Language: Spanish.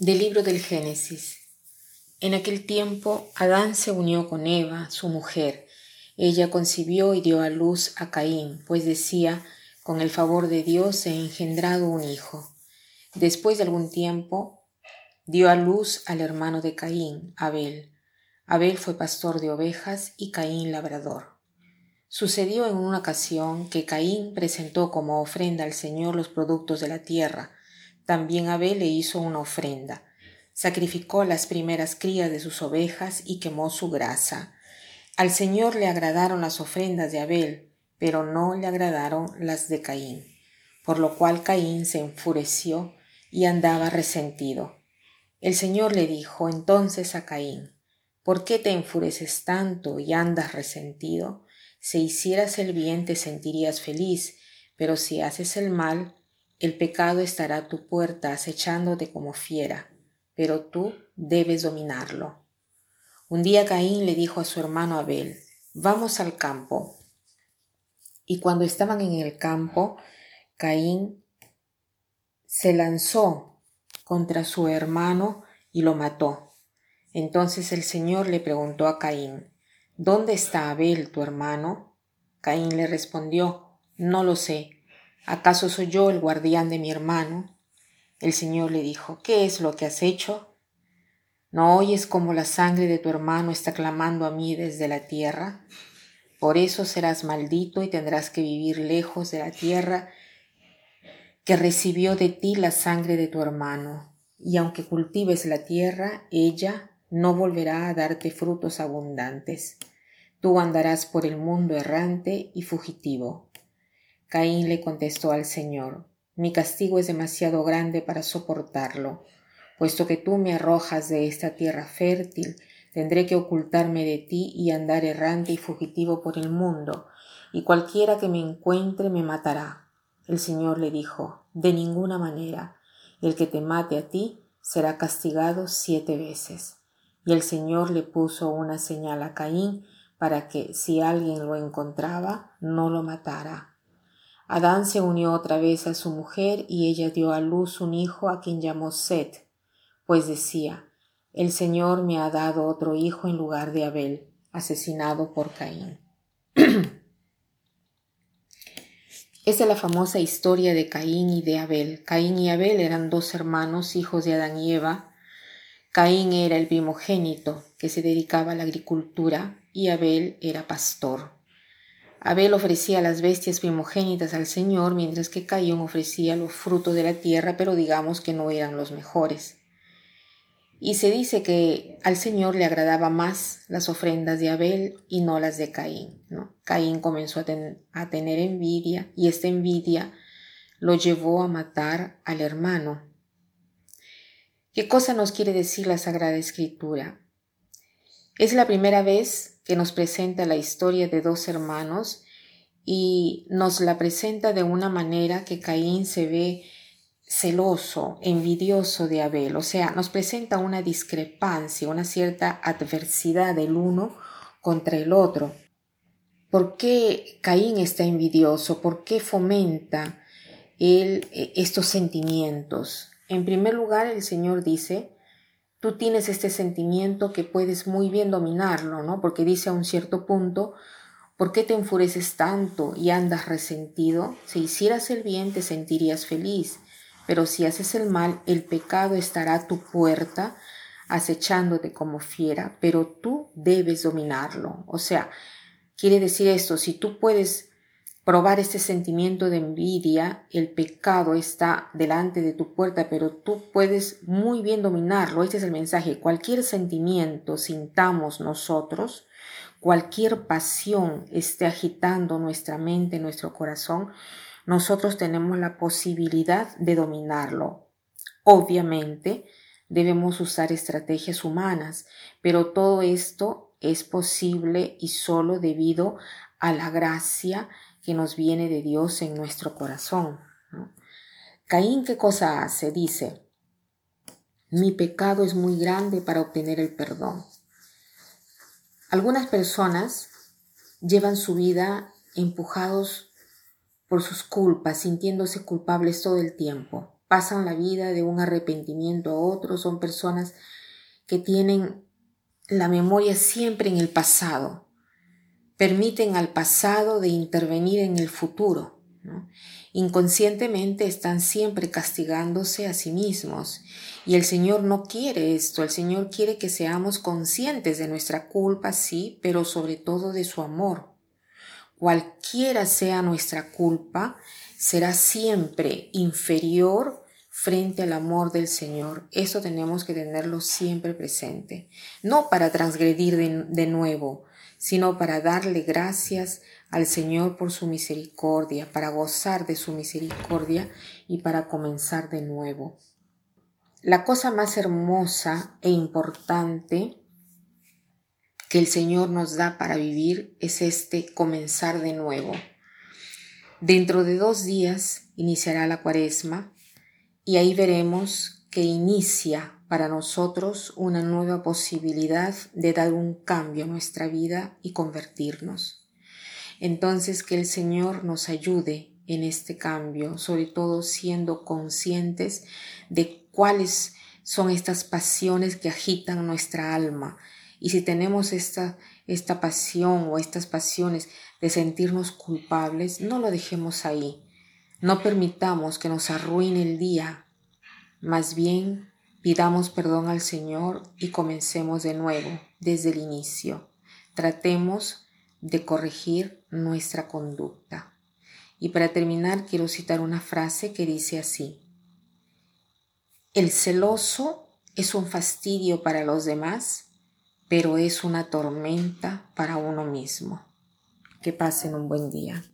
Del libro del Génesis. En aquel tiempo Adán se unió con Eva, su mujer. Ella concibió y dio a luz a Caín, pues decía, con el favor de Dios he engendrado un hijo. Después de algún tiempo, dio a luz al hermano de Caín, Abel. Abel fue pastor de ovejas y Caín labrador. Sucedió en una ocasión que Caín presentó como ofrenda al Señor los productos de la tierra, también Abel le hizo una ofrenda. Sacrificó las primeras crías de sus ovejas y quemó su grasa. Al Señor le agradaron las ofrendas de Abel, pero no le agradaron las de Caín, por lo cual Caín se enfureció y andaba resentido. El Señor le dijo entonces a Caín, ¿por qué te enfureces tanto y andas resentido? Si hicieras el bien te sentirías feliz, pero si haces el mal, el pecado estará a tu puerta acechándote como fiera, pero tú debes dominarlo. Un día Caín le dijo a su hermano Abel, vamos al campo. Y cuando estaban en el campo, Caín se lanzó contra su hermano y lo mató. Entonces el Señor le preguntó a Caín, ¿Dónde está Abel, tu hermano? Caín le respondió, No lo sé. ¿Acaso soy yo el guardián de mi hermano? El Señor le dijo, ¿qué es lo que has hecho? ¿No oyes cómo la sangre de tu hermano está clamando a mí desde la tierra? Por eso serás maldito y tendrás que vivir lejos de la tierra que recibió de ti la sangre de tu hermano. Y aunque cultives la tierra, ella no volverá a darte frutos abundantes. Tú andarás por el mundo errante y fugitivo. Caín le contestó al Señor, mi castigo es demasiado grande para soportarlo. Puesto que tú me arrojas de esta tierra fértil, tendré que ocultarme de ti y andar errante y fugitivo por el mundo, y cualquiera que me encuentre me matará. El Señor le dijo, de ninguna manera, el que te mate a ti será castigado siete veces. Y el Señor le puso una señal a Caín para que, si alguien lo encontraba, no lo matara. Adán se unió otra vez a su mujer y ella dio a luz un hijo a quien llamó Set, pues decía, el Señor me ha dado otro hijo en lugar de Abel, asesinado por Caín. Esa es la famosa historia de Caín y de Abel. Caín y Abel eran dos hermanos, hijos de Adán y Eva. Caín era el primogénito que se dedicaba a la agricultura y Abel era pastor. Abel ofrecía las bestias primogénitas al Señor, mientras que Caín ofrecía los frutos de la tierra, pero digamos que no eran los mejores. Y se dice que al Señor le agradaba más las ofrendas de Abel y no las de Caín. ¿no? Caín comenzó a, a tener envidia y esta envidia lo llevó a matar al hermano. ¿Qué cosa nos quiere decir la Sagrada Escritura? Es la primera vez que nos presenta la historia de dos hermanos y nos la presenta de una manera que Caín se ve celoso, envidioso de Abel, o sea, nos presenta una discrepancia, una cierta adversidad del uno contra el otro. ¿Por qué Caín está envidioso? ¿Por qué fomenta él eh, estos sentimientos? En primer lugar, el Señor dice tú tienes este sentimiento que puedes muy bien dominarlo, ¿no? Porque dice a un cierto punto, ¿por qué te enfureces tanto y andas resentido? Si hicieras el bien te sentirías feliz, pero si haces el mal, el pecado estará a tu puerta acechándote como fiera, pero tú debes dominarlo. O sea, quiere decir esto, si tú puedes probar este sentimiento de envidia, el pecado está delante de tu puerta, pero tú puedes muy bien dominarlo. Este es el mensaje. Cualquier sentimiento sintamos nosotros, cualquier pasión esté agitando nuestra mente, nuestro corazón, nosotros tenemos la posibilidad de dominarlo. Obviamente, debemos usar estrategias humanas, pero todo esto es posible y solo debido a la gracia que nos viene de Dios en nuestro corazón. Caín, ¿qué cosa hace? Dice, mi pecado es muy grande para obtener el perdón. Algunas personas llevan su vida empujados por sus culpas, sintiéndose culpables todo el tiempo. pasan la vida de un arrepentimiento a otro, son personas que tienen la memoria siempre en el pasado, permiten al pasado de intervenir en el futuro. Inconscientemente están siempre castigándose a sí mismos y el Señor no quiere esto, el Señor quiere que seamos conscientes de nuestra culpa, sí, pero sobre todo de su amor. Cualquiera sea nuestra culpa, será siempre inferior frente al amor del Señor. Eso tenemos que tenerlo siempre presente. No para transgredir de, nuevo, sino para darle gracias al Señor por su misericordia, para gozar de su misericordia y para comenzar de nuevo. La cosa más hermosa e importante que el Señor nos da para vivir es este comenzar de nuevo. Dentro de dos días iniciará la cuaresma y ahí veremos que inicia para nosotros una nueva posibilidad de dar un cambio a nuestra vida y convertirnos. Entonces que el Señor nos ayude en este cambio, sobre todo siendo conscientes de cuáles son estas pasiones que agitan nuestra alma, y si tenemos esta, esta pasión o estas pasiones de sentirnos culpables, no lo dejemos ahí. No permitamos que nos arruine el día. Más bien, pidamos perdón al Señor y comencemos de nuevo, desde el inicio. Tratemos de corregir nuestra conducta. Y para terminar, quiero citar una frase que dice así. El celoso es un fastidio para los demás pero es una tormenta para uno mismo. Que pasen un buen día.